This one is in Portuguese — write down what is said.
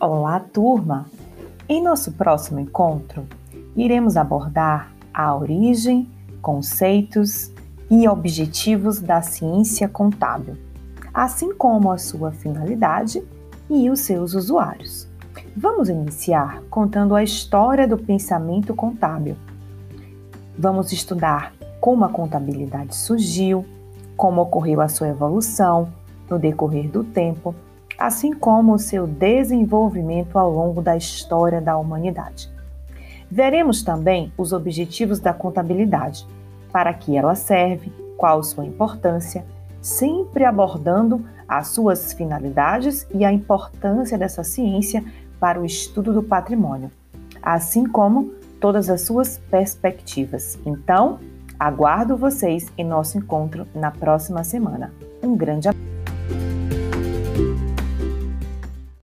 Olá, turma! Em nosso próximo encontro, iremos abordar a origem, conceitos e objetivos da ciência contábil, assim como a sua finalidade e os seus usuários. Vamos iniciar contando a história do pensamento contábil. Vamos estudar como a contabilidade surgiu, como ocorreu a sua evolução no decorrer do tempo assim como o seu desenvolvimento ao longo da história da humanidade. Veremos também os objetivos da contabilidade, para que ela serve, qual sua importância, sempre abordando as suas finalidades e a importância dessa ciência para o estudo do patrimônio, assim como todas as suas perspectivas. Então, aguardo vocês em nosso encontro na próxima semana. Um grande abraço.